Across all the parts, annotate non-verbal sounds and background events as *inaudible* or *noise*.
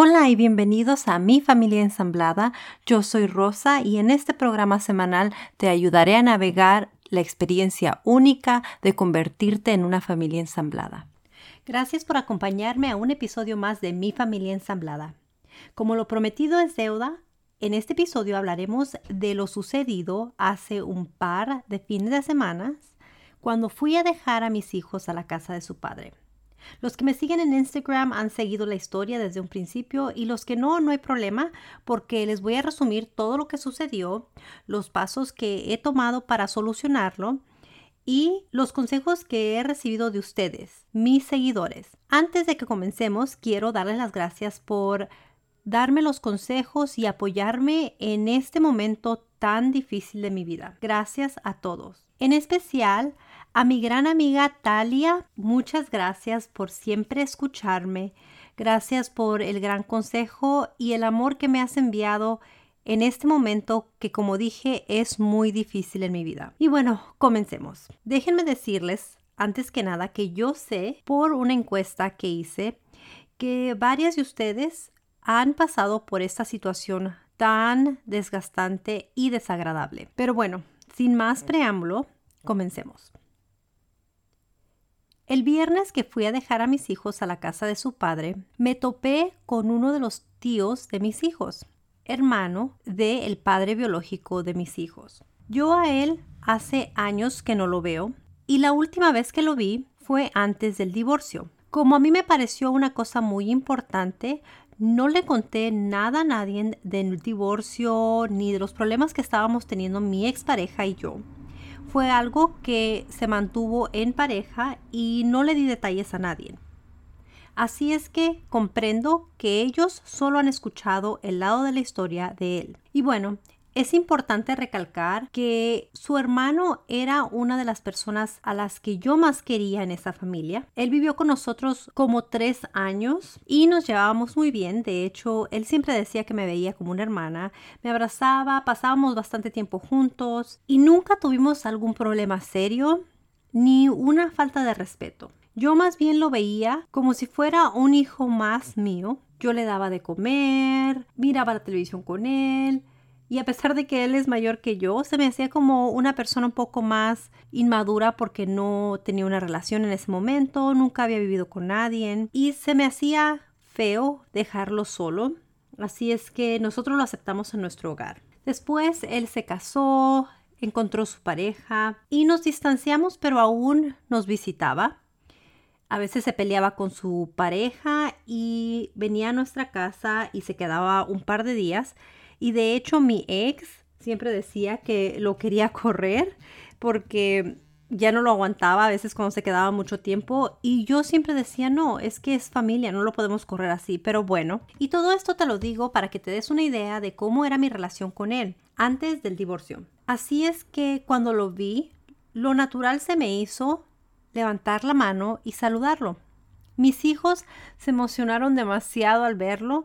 Hola y bienvenidos a Mi Familia Ensamblada. Yo soy Rosa y en este programa semanal te ayudaré a navegar la experiencia única de convertirte en una familia ensamblada. Gracias por acompañarme a un episodio más de Mi Familia Ensamblada. Como lo prometido es deuda, en este episodio hablaremos de lo sucedido hace un par de fines de semanas cuando fui a dejar a mis hijos a la casa de su padre. Los que me siguen en Instagram han seguido la historia desde un principio y los que no, no hay problema porque les voy a resumir todo lo que sucedió, los pasos que he tomado para solucionarlo y los consejos que he recibido de ustedes, mis seguidores. Antes de que comencemos, quiero darles las gracias por darme los consejos y apoyarme en este momento tan difícil de mi vida. Gracias a todos. En especial a mi gran amiga Talia, muchas gracias por siempre escucharme. Gracias por el gran consejo y el amor que me has enviado en este momento que como dije es muy difícil en mi vida. Y bueno, comencemos. Déjenme decirles antes que nada que yo sé por una encuesta que hice que varias de ustedes han pasado por esta situación tan desgastante y desagradable. Pero bueno, sin más preámbulo, comencemos. El viernes que fui a dejar a mis hijos a la casa de su padre, me topé con uno de los tíos de mis hijos, hermano del el padre biológico de mis hijos. Yo a él hace años que no lo veo y la última vez que lo vi fue antes del divorcio. Como a mí me pareció una cosa muy importante, no le conté nada a nadie del divorcio ni de los problemas que estábamos teniendo mi expareja y yo fue algo que se mantuvo en pareja y no le di detalles a nadie. Así es que comprendo que ellos solo han escuchado el lado de la historia de él. Y bueno, es importante recalcar que su hermano era una de las personas a las que yo más quería en esa familia. Él vivió con nosotros como tres años y nos llevábamos muy bien. De hecho, él siempre decía que me veía como una hermana. Me abrazaba, pasábamos bastante tiempo juntos y nunca tuvimos algún problema serio ni una falta de respeto. Yo más bien lo veía como si fuera un hijo más mío. Yo le daba de comer, miraba la televisión con él, y a pesar de que él es mayor que yo, se me hacía como una persona un poco más inmadura porque no tenía una relación en ese momento, nunca había vivido con nadie y se me hacía feo dejarlo solo. Así es que nosotros lo aceptamos en nuestro hogar. Después él se casó, encontró su pareja y nos distanciamos, pero aún nos visitaba. A veces se peleaba con su pareja y venía a nuestra casa y se quedaba un par de días y de hecho mi ex siempre decía que lo quería *laughs* correr porque ya no lo aguantaba a veces cuando se quedaba mucho tiempo y yo siempre decía, no, es que es familia, no lo podemos correr así, pero bueno. Y todo esto te lo digo para que te des una idea de cómo era mi relación con él antes del divorcio. Así es que cuando lo vi, lo natural se me hizo levantar la mano y saludarlo. Mis hijos se emocionaron demasiado al verlo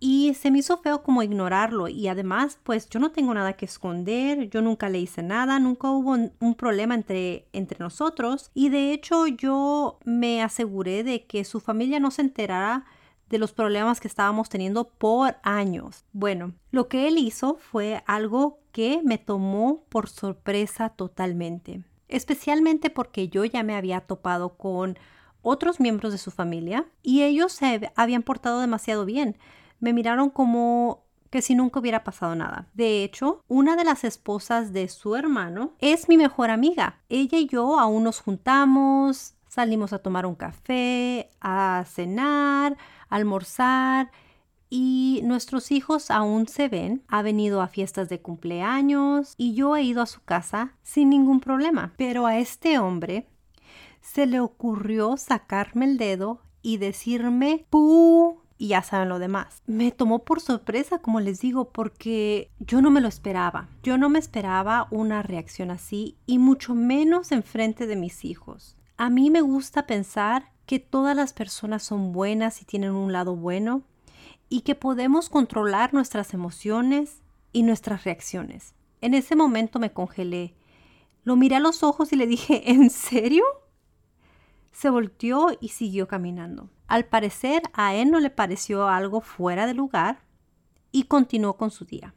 y se me hizo feo como ignorarlo y además pues yo no tengo nada que esconder, yo nunca le hice nada, nunca hubo un, problema entre, entre nosotros y de hecho yo me aseguré de que su familia no se enterara de los problemas que estábamos teniendo por años. Bueno, lo que él hizo fue algo que me tomó por sorpresa totalmente, especialmente porque yo ya me había topado con otros miembros de su familia y ellos se habían portado demasiado bien me miraron como que si nunca hubiera pasado nada. De hecho, una de las esposas de su hermano es mi mejor amiga. Ella y yo aún nos juntamos, salimos a tomar un café, a cenar, a almorzar y nuestros hijos aún se ven. Ha venido a fiestas de cumpleaños y yo he ido a su casa sin ningún problema. Pero a este hombre se le ocurrió sacarme el dedo y decirme, ¡Puh! Y ya saben lo demás. Me tomó por sorpresa, como les digo, porque yo no me lo esperaba. Yo no me esperaba una reacción así y mucho menos en frente de mis hijos. A mí me gusta pensar que todas las personas son buenas y tienen un lado bueno y que podemos controlar nuestras emociones y nuestras reacciones. En ese momento me congelé. Lo miré a los ojos y le dije, ¿en serio? Se volteó y siguió caminando. Al parecer a él no le pareció algo fuera de lugar y continuó con su día.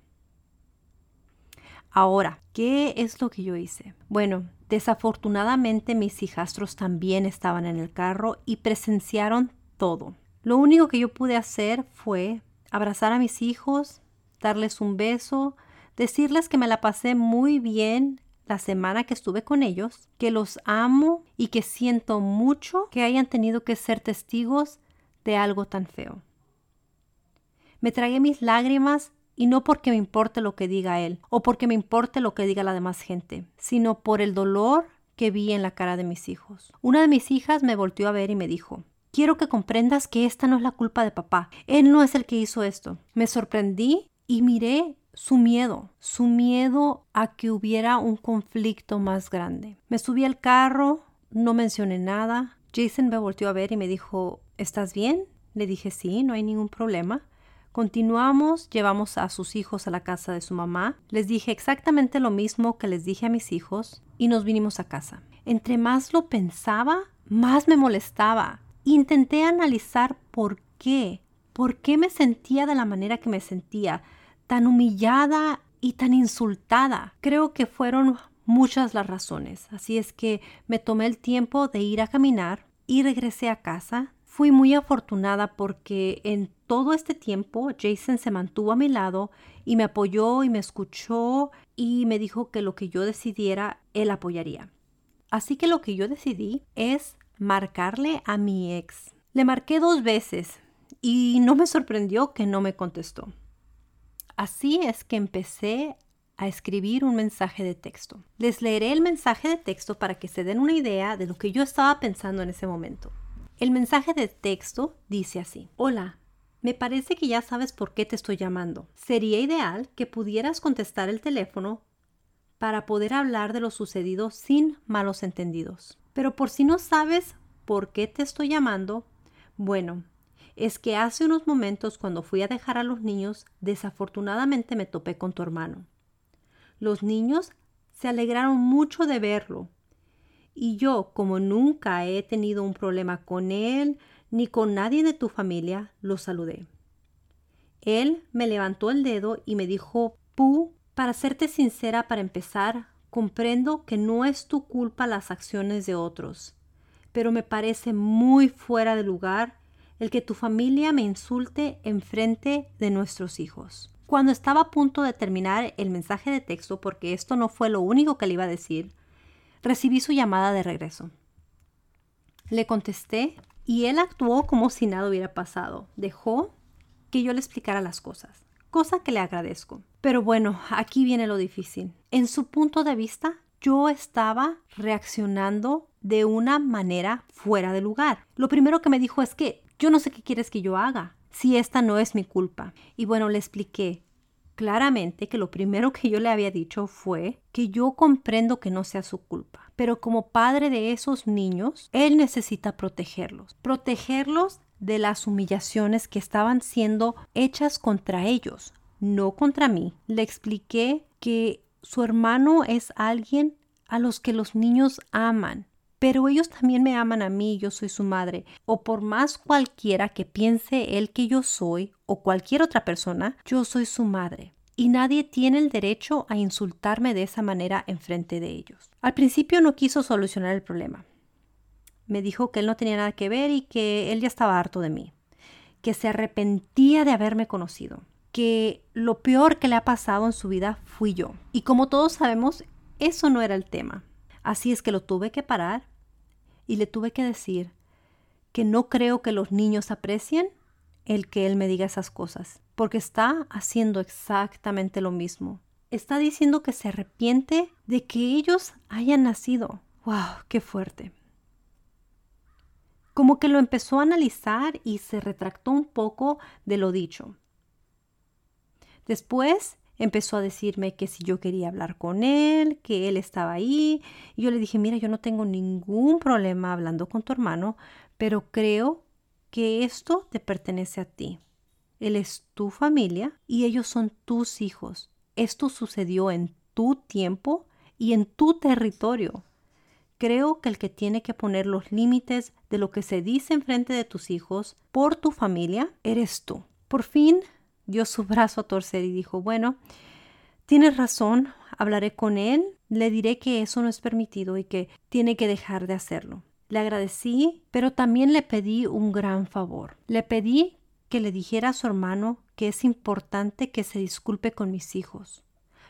Ahora, ¿qué es lo que yo hice? Bueno, desafortunadamente mis hijastros también estaban en el carro y presenciaron todo. Lo único que yo pude hacer fue abrazar a mis hijos, darles un beso, decirles que me la pasé muy bien la semana que estuve con ellos, que los amo y que siento mucho que hayan tenido que ser testigos de algo tan feo. Me tragué mis lágrimas y no porque me importe lo que diga él o porque me importe lo que diga la demás gente, sino por el dolor que vi en la cara de mis hijos. Una de mis hijas me volteó a ver y me dijo, quiero que comprendas que esta no es la culpa de papá. Él no es el que hizo esto. Me sorprendí y miré su miedo, su miedo a que hubiera un conflicto más grande. Me subí al carro, no mencioné nada. Jason me volteó a ver y me dijo, ¿estás bien? Le dije, sí, no hay ningún problema. Continuamos, llevamos a sus hijos a la casa de su mamá. Les dije exactamente lo mismo que les dije a mis hijos y nos vinimos a casa. Entre más lo pensaba, más me molestaba. Intenté analizar por qué, por qué me sentía de la manera que me sentía tan humillada y tan insultada. Creo que fueron muchas las razones, así es que me tomé el tiempo de ir a caminar y regresé a casa. Fui muy afortunada porque en todo este tiempo Jason se mantuvo a mi lado y me apoyó y me escuchó y me dijo que lo que yo decidiera, él apoyaría. Así que lo que yo decidí es marcarle a mi ex. Le marqué dos veces y no me sorprendió que no me contestó. Así es que empecé a escribir un mensaje de texto. Les leeré el mensaje de texto para que se den una idea de lo que yo estaba pensando en ese momento. El mensaje de texto dice así. Hola, me parece que ya sabes por qué te estoy llamando. Sería ideal que pudieras contestar el teléfono para poder hablar de lo sucedido sin malos entendidos. Pero por si no sabes por qué te estoy llamando, bueno, es que hace unos momentos cuando fui a dejar a los niños, desafortunadamente me topé con tu hermano. Los niños se alegraron mucho de verlo. Y yo, como nunca he tenido un problema con él ni con nadie de tu familia, lo saludé. Él me levantó el dedo y me dijo, Pu, para serte sincera, para empezar, comprendo que no es tu culpa las acciones de otros, pero me parece muy fuera de lugar el que tu familia me insulte en frente de nuestros hijos. Cuando estaba a punto de terminar el mensaje de texto, porque esto no fue lo único que le iba a decir, recibí su llamada de regreso. Le contesté y él actuó como si nada hubiera pasado. Dejó que yo le explicara las cosas, cosa que le agradezco. Pero bueno, aquí viene lo difícil. En su punto de vista, yo estaba reaccionando de una manera fuera de lugar. Lo primero que me dijo es que yo no sé qué quieres que yo haga, si esta no es mi culpa. Y bueno, le expliqué claramente que lo primero que yo le había dicho fue que yo comprendo que no sea su culpa, pero como padre de esos niños, él necesita protegerlos, protegerlos de las humillaciones que estaban siendo hechas contra ellos, no contra mí. Le expliqué que su hermano es alguien a los que los niños aman pero ellos también me aman a mí, yo soy su madre, o por más cualquiera que piense él que yo soy, o cualquier otra persona, yo soy su madre. Y nadie tiene el derecho a insultarme de esa manera en frente de ellos. Al principio no quiso solucionar el problema. Me dijo que él no tenía nada que ver y que él ya estaba harto de mí, que se arrepentía de haberme conocido, que lo peor que le ha pasado en su vida fui yo. Y como todos sabemos, eso no era el tema. Así es que lo tuve que parar y le tuve que decir que no creo que los niños aprecien el que él me diga esas cosas, porque está haciendo exactamente lo mismo. Está diciendo que se arrepiente de que ellos hayan nacido. ¡Wow! ¡Qué fuerte! Como que lo empezó a analizar y se retractó un poco de lo dicho. Después empezó a decirme que si yo quería hablar con él, que él estaba ahí. Y yo le dije, mira, yo no tengo ningún problema hablando con tu hermano, pero creo que esto te pertenece a ti. Él es tu familia y ellos son tus hijos. Esto sucedió en tu tiempo y en tu territorio. Creo que el que tiene que poner los límites de lo que se dice en frente de tus hijos por tu familia eres tú. Por fin dio su brazo a torcer y dijo, bueno, tienes razón, hablaré con él, le diré que eso no es permitido y que tiene que dejar de hacerlo. Le agradecí, pero también le pedí un gran favor. Le pedí que le dijera a su hermano que es importante que se disculpe con mis hijos,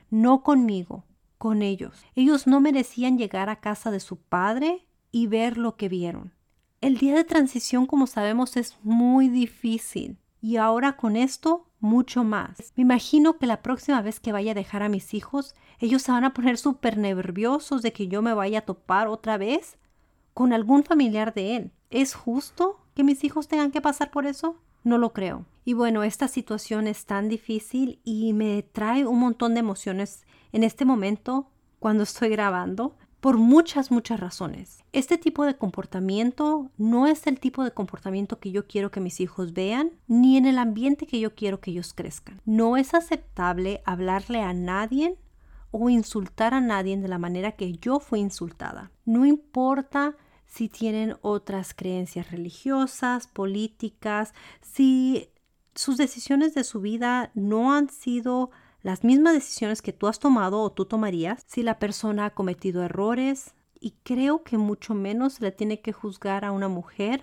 no conmigo, con ellos. Ellos no merecían llegar a casa de su padre y ver lo que vieron. El día de transición, como sabemos, es muy difícil y ahora con esto mucho más. Me imagino que la próxima vez que vaya a dejar a mis hijos, ellos se van a poner súper nerviosos de que yo me vaya a topar otra vez con algún familiar de él. ¿Es justo que mis hijos tengan que pasar por eso? No lo creo. Y bueno, esta situación es tan difícil y me trae un montón de emociones en este momento cuando estoy grabando por muchas, muchas razones. Este tipo de comportamiento no es el tipo de comportamiento que yo quiero que mis hijos vean, ni en el ambiente que yo quiero que ellos crezcan. No es aceptable hablarle a nadie o insultar a nadie de la manera que yo fui insultada. No importa si tienen otras creencias religiosas, políticas, si sus decisiones de su vida no han sido las mismas decisiones que tú has tomado o tú tomarías si la persona ha cometido errores y creo que mucho menos se le tiene que juzgar a una mujer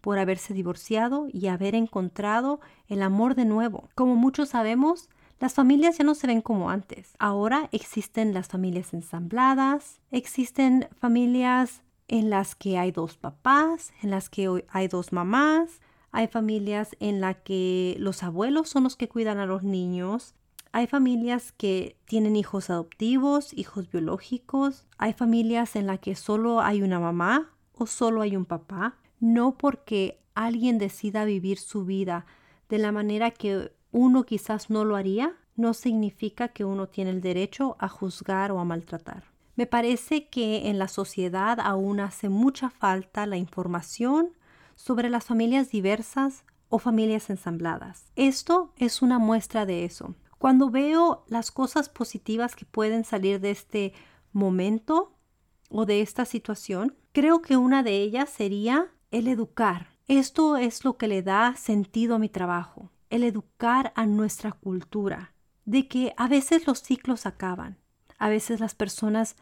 por haberse divorciado y haber encontrado el amor de nuevo. Como muchos sabemos, las familias ya no se ven como antes. Ahora existen las familias ensambladas, existen familias en las que hay dos papás, en las que hay dos mamás, hay familias en las que los abuelos son los que cuidan a los niños, hay familias que tienen hijos adoptivos, hijos biológicos. Hay familias en las que solo hay una mamá o solo hay un papá. No porque alguien decida vivir su vida de la manera que uno quizás no lo haría, no significa que uno tiene el derecho a juzgar o a maltratar. Me parece que en la sociedad aún hace mucha falta la información sobre las familias diversas o familias ensambladas. Esto es una muestra de eso. Cuando veo las cosas positivas que pueden salir de este momento o de esta situación, creo que una de ellas sería el educar. Esto es lo que le da sentido a mi trabajo, el educar a nuestra cultura, de que a veces los ciclos acaban, a veces las personas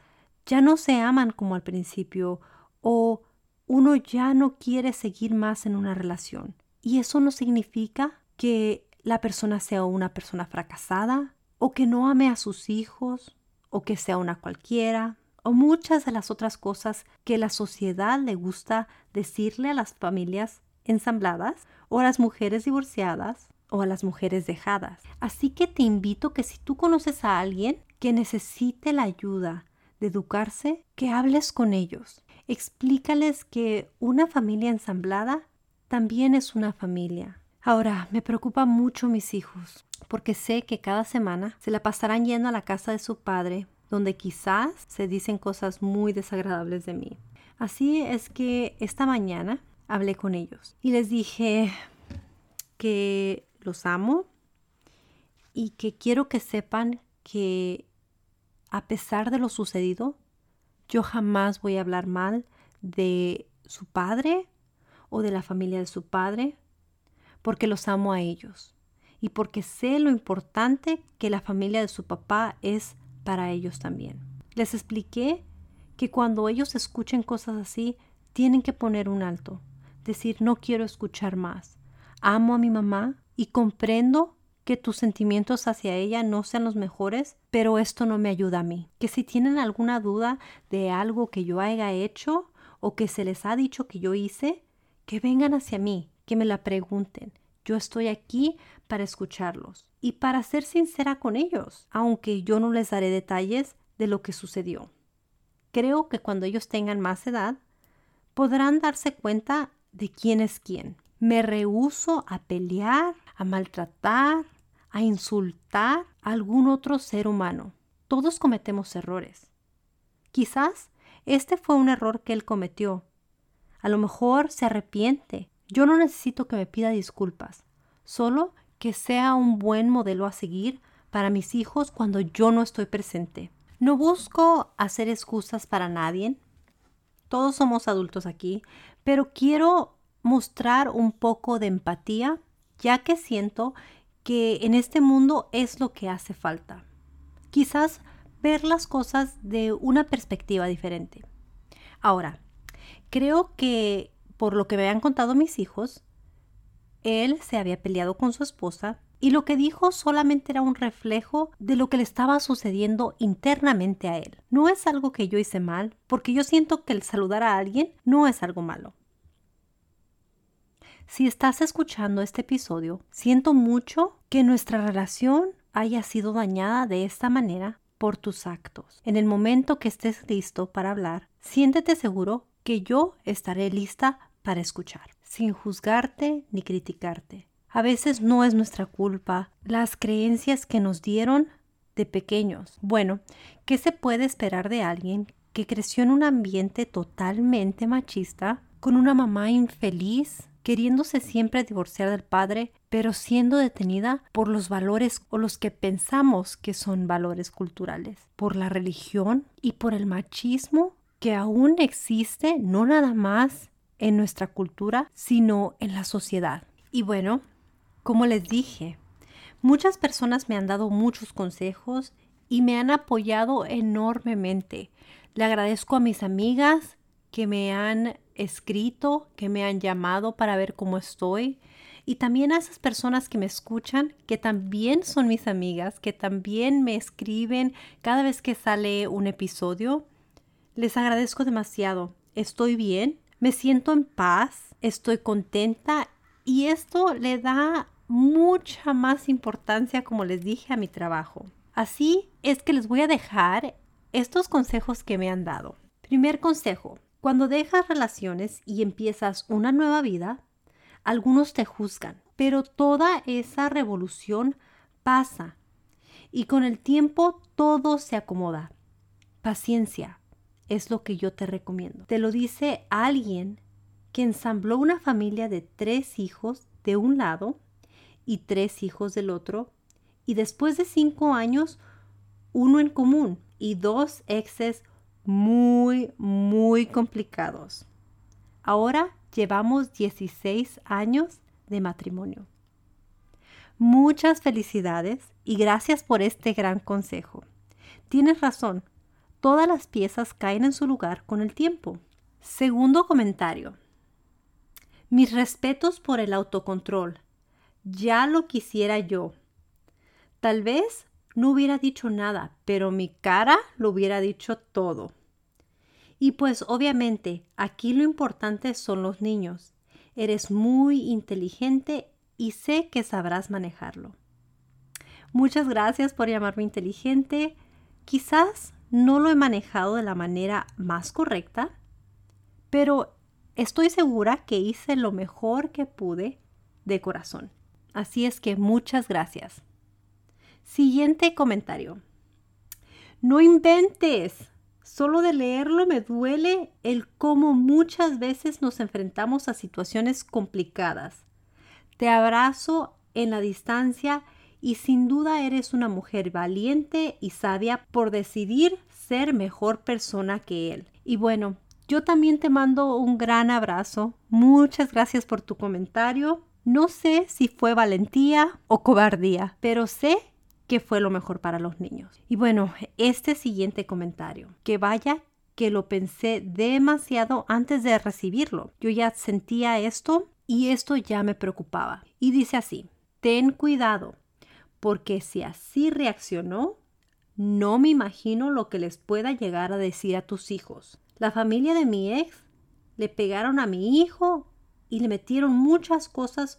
ya no se aman como al principio o uno ya no quiere seguir más en una relación. Y eso no significa que la persona sea una persona fracasada o que no ame a sus hijos o que sea una cualquiera o muchas de las otras cosas que la sociedad le gusta decirle a las familias ensambladas o a las mujeres divorciadas o a las mujeres dejadas. Así que te invito que si tú conoces a alguien que necesite la ayuda de educarse, que hables con ellos. Explícales que una familia ensamblada también es una familia Ahora, me preocupa mucho mis hijos, porque sé que cada semana se la pasarán yendo a la casa de su padre, donde quizás se dicen cosas muy desagradables de mí. Así es que esta mañana hablé con ellos y les dije que los amo y que quiero que sepan que a pesar de lo sucedido, yo jamás voy a hablar mal de su padre o de la familia de su padre porque los amo a ellos y porque sé lo importante que la familia de su papá es para ellos también. Les expliqué que cuando ellos escuchen cosas así, tienen que poner un alto, decir no quiero escuchar más. Amo a mi mamá y comprendo que tus sentimientos hacia ella no sean los mejores, pero esto no me ayuda a mí. Que si tienen alguna duda de algo que yo haya hecho o que se les ha dicho que yo hice, que vengan hacia mí, que me la pregunten. Yo estoy aquí para escucharlos y para ser sincera con ellos, aunque yo no les daré detalles de lo que sucedió. Creo que cuando ellos tengan más edad, podrán darse cuenta de quién es quién. Me rehúso a pelear, a maltratar, a insultar a algún otro ser humano. Todos cometemos errores. Quizás este fue un error que él cometió. A lo mejor se arrepiente yo no necesito que me pida disculpas, solo que sea un buen modelo a seguir para mis hijos cuando yo no estoy presente. No busco hacer excusas para nadie, todos somos adultos aquí, pero quiero mostrar un poco de empatía, ya que siento que en este mundo es lo que hace falta. Quizás ver las cosas de una perspectiva diferente. Ahora, creo que por lo que me han contado mis hijos, él se había peleado con su esposa y lo que dijo solamente era un reflejo de lo que le estaba sucediendo internamente a él. No es algo que yo hice mal, porque yo siento que el saludar a alguien no es algo malo. Si estás escuchando este episodio, siento mucho que nuestra relación haya sido dañada de esta manera por tus actos. En el momento que estés listo para hablar, siéntete seguro que yo estaré lista para escuchar, sin juzgarte ni criticarte. A veces no es nuestra culpa las creencias que nos dieron de pequeños. Bueno, ¿qué se puede esperar de alguien que creció en un ambiente totalmente machista, con una mamá infeliz queriéndose siempre divorciar del padre, pero siendo detenida por los valores o los que pensamos que son valores culturales, por la religión y por el machismo que aún existe no nada más en nuestra cultura, sino en la sociedad. Y bueno, como les dije, muchas personas me han dado muchos consejos y me han apoyado enormemente. Le agradezco a mis amigas que me han escrito, que me han llamado para ver cómo estoy. Y también a esas personas que me escuchan, que también son mis amigas, que también me escriben cada vez que sale un episodio. Les agradezco demasiado. Estoy bien, me siento en paz, estoy contenta y esto le da mucha más importancia, como les dije, a mi trabajo. Así es que les voy a dejar estos consejos que me han dado. Primer consejo, cuando dejas relaciones y empiezas una nueva vida, algunos te juzgan, pero toda esa revolución pasa y con el tiempo todo se acomoda. Paciencia es lo que yo te recomiendo. Te lo dice alguien que ensambló una familia de tres hijos de un lado y tres hijos del otro y después de cinco años uno en común y dos exes muy, muy complicados. Ahora llevamos 16 años de matrimonio. Muchas felicidades y gracias por este gran consejo. Tienes razón, todas las piezas caen en su lugar con el tiempo. Segundo comentario. Mis respetos por el autocontrol. Ya lo quisiera yo. Tal vez no hubiera dicho nada, pero mi cara lo hubiera dicho todo. Y pues obviamente aquí lo importante son los niños. Eres muy inteligente y sé que sabrás manejarlo. Muchas gracias por llamarme inteligente. Quizás no lo he manejado de la manera más correcta, pero estoy segura que hice lo mejor que pude de corazón. Así es que muchas gracias. Siguiente comentario. No inventes. Solo de leerlo me duele el cómo muchas veces nos enfrentamos a situaciones complicadas. Te abrazo en la distancia y sin duda eres una mujer valiente y sabia por decidir ser mejor persona que él. Y bueno, yo también te mando un gran abrazo. Muchas gracias por tu comentario. No sé si fue valentía o cobardía, pero sé que fue lo mejor para los niños. Y bueno, este siguiente comentario, que vaya que lo pensé demasiado antes de recibirlo. Yo ya sentía esto y esto ya me preocupaba. Y dice así, ten cuidado, porque si así reaccionó, no me imagino lo que les pueda llegar a decir a tus hijos. La familia de mi ex le pegaron a mi hijo y le metieron muchas cosas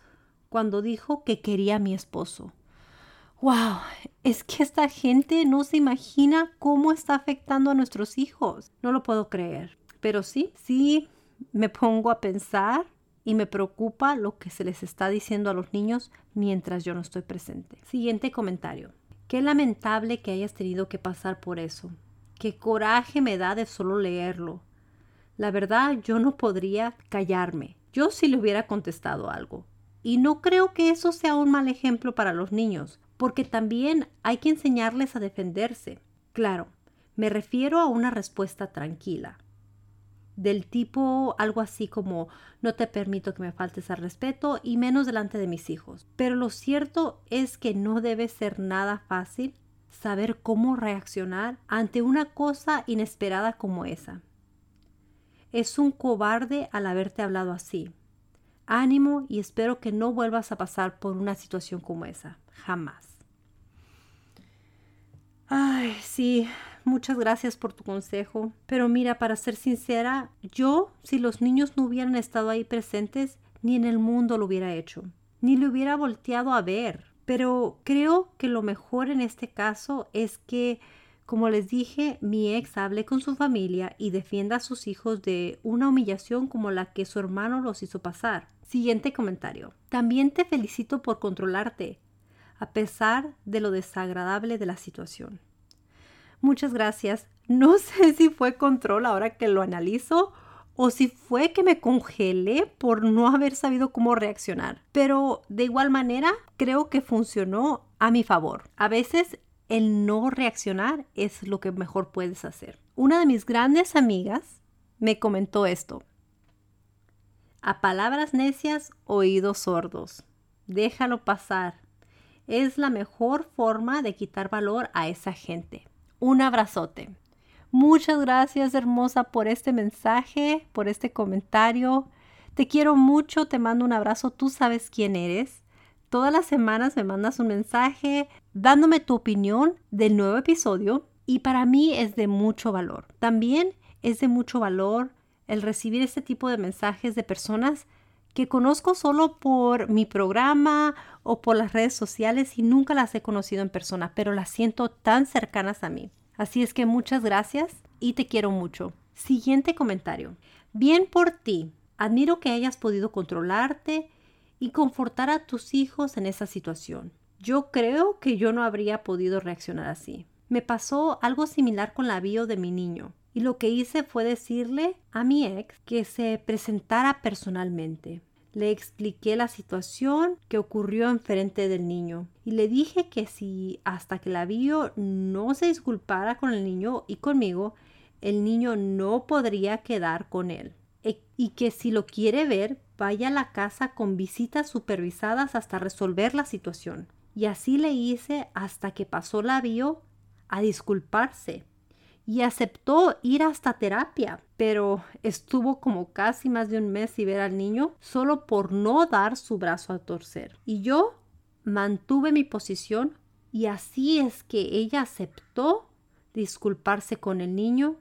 cuando dijo que quería a mi esposo wow, es que esta gente no se imagina cómo está afectando a nuestros hijos. No lo puedo creer. Pero sí, sí me pongo a pensar y me preocupa lo que se les está diciendo a los niños mientras yo no estoy presente. Siguiente comentario. Qué lamentable que hayas tenido que pasar por eso. Qué coraje me da de solo leerlo. La verdad, yo no podría callarme. Yo sí le hubiera contestado algo. Y no creo que eso sea un mal ejemplo para los niños, porque también hay que enseñarles a defenderse. Claro, me refiero a una respuesta tranquila. Del tipo algo así como no te permito que me faltes al respeto y menos delante de mis hijos. Pero lo cierto es que no debe ser nada fácil saber cómo reaccionar ante una cosa inesperada como esa. Es un cobarde al haberte hablado así. Ánimo y espero que no vuelvas a pasar por una situación como esa. Jamás. Ay, sí, muchas gracias por tu consejo. Pero mira, para ser sincera, yo, si los niños no hubieran estado ahí presentes, ni en el mundo lo hubiera hecho, ni le hubiera volteado a ver. Pero creo que lo mejor en este caso es que, como les dije, mi ex hable con su familia y defienda a sus hijos de una humillación como la que su hermano los hizo pasar. Siguiente comentario. También te felicito por controlarte, a pesar de lo desagradable de la situación. Muchas gracias. No *laughs* sé si fue control ahora que lo analizo o si fue que me congelé por no haber sabido cómo reaccionar. Pero de igual manera, creo que funcionó a mi favor. A veces el no reaccionar es lo que mejor puedes hacer. Una de mis grandes amigas me comentó esto. A palabras necias, oídos sordos. Déjalo pasar. Es la mejor forma de quitar valor a esa gente. Un abrazote. Muchas gracias, hermosa, por este mensaje, por este comentario. Te quiero mucho, te mando un abrazo, tú sabes quién eres. Todas las semanas me mandas un mensaje dándome tu opinión del nuevo episodio y para mí es de mucho valor. También es de mucho valor el recibir este tipo de mensajes de personas que conozco solo por mi programa o por las redes sociales y nunca las he conocido en persona, pero las siento tan cercanas a mí. Así es que muchas gracias y te quiero mucho. Siguiente comentario. Bien por ti. Admiro que hayas podido controlarte y confortar a tus hijos en esa situación. Yo creo que yo no habría podido reaccionar así. Me pasó algo similar con la bio de mi niño y lo que hice fue decirle a mi ex que se presentara personalmente. Le expliqué la situación que ocurrió enfrente del niño y le dije que si hasta que la vio no se disculpara con el niño y conmigo, el niño no podría quedar con él. E, y que si lo quiere ver, vaya a la casa con visitas supervisadas hasta resolver la situación. Y así le hice hasta que pasó la vio a disculparse y aceptó ir hasta terapia, pero estuvo como casi más de un mes sin ver al niño solo por no dar su brazo a torcer. Y yo mantuve mi posición y así es que ella aceptó disculparse con el niño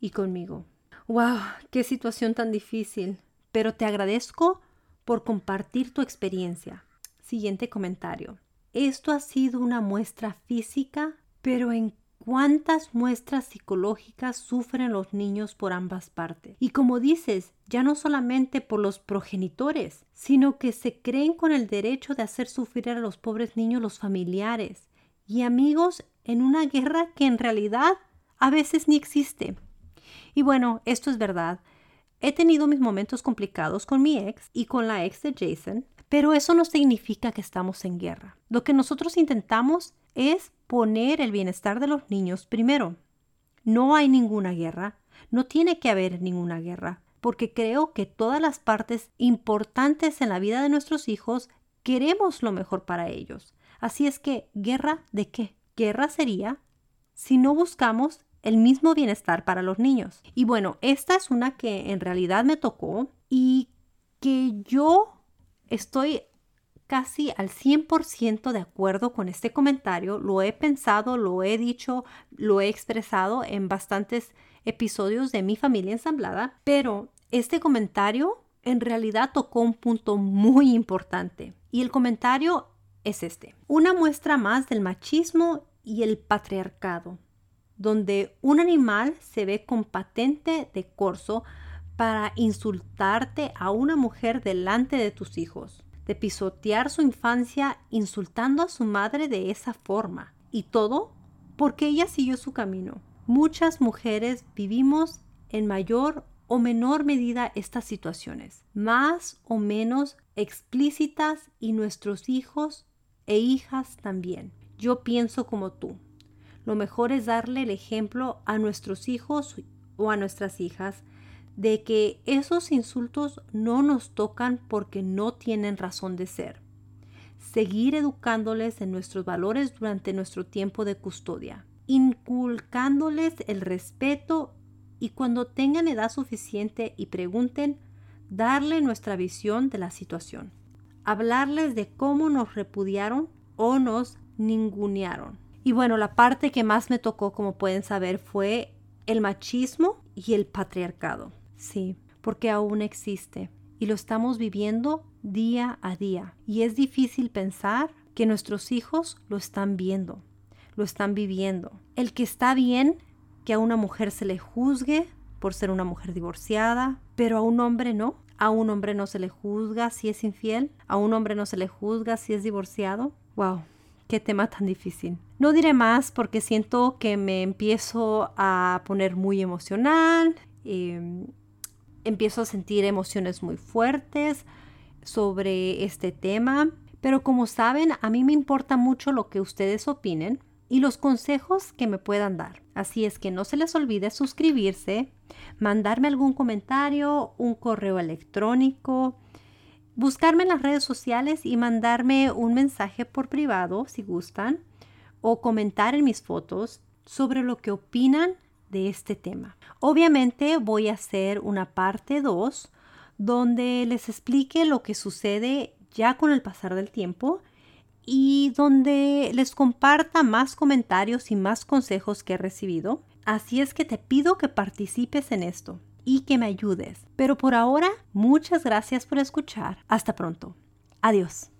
y conmigo. ¡Wow! ¡Qué situación tan difícil! Pero te agradezco por compartir tu experiencia. Siguiente comentario. Esto ha sido una muestra física, pero ¿en cuántas muestras psicológicas sufren los niños por ambas partes. Y como dices, ya no solamente por los progenitores, sino que se creen con el derecho de hacer sufrir a los pobres niños los familiares y amigos en una guerra que en realidad a veces ni existe. Y bueno, esto es verdad. He tenido mis momentos complicados con mi ex y con la ex de Jason, pero eso no significa que estamos en guerra. Lo que nosotros intentamos es poner el bienestar de los niños primero. No hay ninguna guerra, no tiene que haber ninguna guerra, porque creo que todas las partes importantes en la vida de nuestros hijos queremos lo mejor para ellos. Así es que, ¿guerra de qué? Guerra sería si no buscamos el mismo bienestar para los niños. Y bueno, esta es una que en realidad me tocó y que yo estoy casi al 100% de acuerdo con este comentario. Lo he pensado, lo he dicho, lo he expresado en bastantes episodios de mi familia ensamblada, pero este comentario en realidad tocó un punto muy importante. Y el comentario es este. Una muestra más del machismo y el patriarcado, donde un animal se ve con patente de corso para insultarte a una mujer delante de tus hijos de pisotear su infancia insultando a su madre de esa forma. Y todo porque ella siguió su camino. Muchas mujeres vivimos en mayor o menor medida estas situaciones, más o menos explícitas y nuestros hijos e hijas también. Yo pienso como tú. Lo mejor es darle el ejemplo a nuestros hijos o a nuestras hijas de que esos insultos no nos tocan porque no tienen razón de ser. Seguir educándoles en nuestros valores durante nuestro tiempo de custodia, inculcándoles el respeto y cuando tengan edad suficiente y pregunten, darle nuestra visión de la situación. Hablarles de cómo nos repudiaron o nos ningunearon. Y bueno, la parte que más me tocó, como pueden saber, fue el machismo y el patriarcado. Sí, porque aún existe y lo estamos viviendo día a día. Y es difícil pensar que nuestros hijos lo están viendo, lo están viviendo. El que está bien que a una mujer se le juzgue por ser una mujer divorciada, pero a un hombre no. A un hombre no se le juzga si es infiel, a un hombre no se le juzga si es divorciado. Wow, qué tema tan difícil. No diré más porque siento que me empiezo a poner muy emocional, em, empiezo a sentir emociones muy fuertes sobre este tema, pero como saben, a mí me importa mucho lo que ustedes opinen y los consejos que me puedan dar. Así es que no se les olvide suscribirse, mandarme algún comentario, un correo electrónico, buscarme en las redes sociales y mandarme un mensaje por privado si gustan o comentar en mis fotos sobre lo que opinan de este tema. Obviamente voy a hacer una parte 2 donde les explique lo que sucede ya con el pasar del tiempo y donde les comparta más comentarios y más consejos que he recibido. Así es que te pido que participes en esto y que me ayudes. Pero por ahora, muchas gracias por escuchar. Hasta pronto. Adiós.